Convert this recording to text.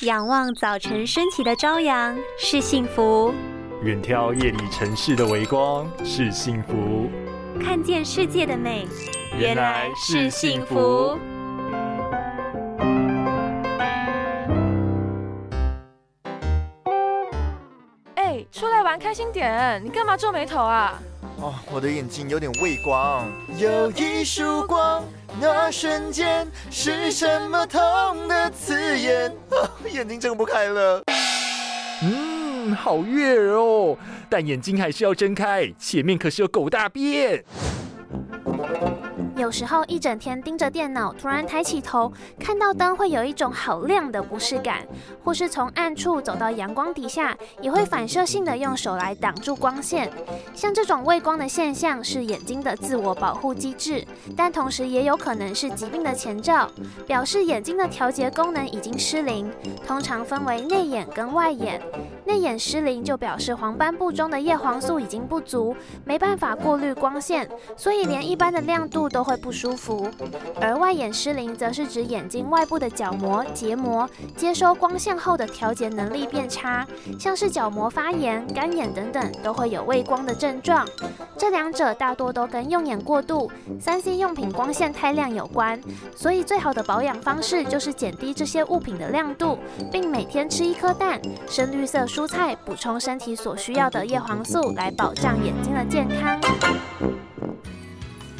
仰望早晨升起的朝阳是幸福，远眺夜里城市的微光是幸福，看见世界的美原来是幸福。哎，出来玩开心点！你干嘛皱眉头啊？我的眼睛有点畏光。有一束光。那瞬间是什么痛的刺眼？眼睛睁不开了。嗯，好悦耳哦，但眼睛还是要睁开，前面可是有狗大便。有时候一整天盯着电脑，突然抬起头看到灯，会有一种好亮的不适感；或是从暗处走到阳光底下，也会反射性的用手来挡住光线。像这种畏光的现象是眼睛的自我保护机制，但同时也有可能是疾病的前兆，表示眼睛的调节功能已经失灵。通常分为内眼跟外眼，内眼失灵就表示黄斑部中的叶黄素已经不足，没办法过滤光线，所以连一般的亮度都会。不舒服，而外眼失灵则是指眼睛外部的角膜、结膜接收光线后的调节能力变差，像是角膜发炎、干眼等等，都会有畏光的症状。这两者大多都跟用眼过度、三 C 用品光线太亮有关，所以最好的保养方式就是减低这些物品的亮度，并每天吃一颗蛋、深绿色蔬菜，补充身体所需要的叶黄素，来保障眼睛的健康。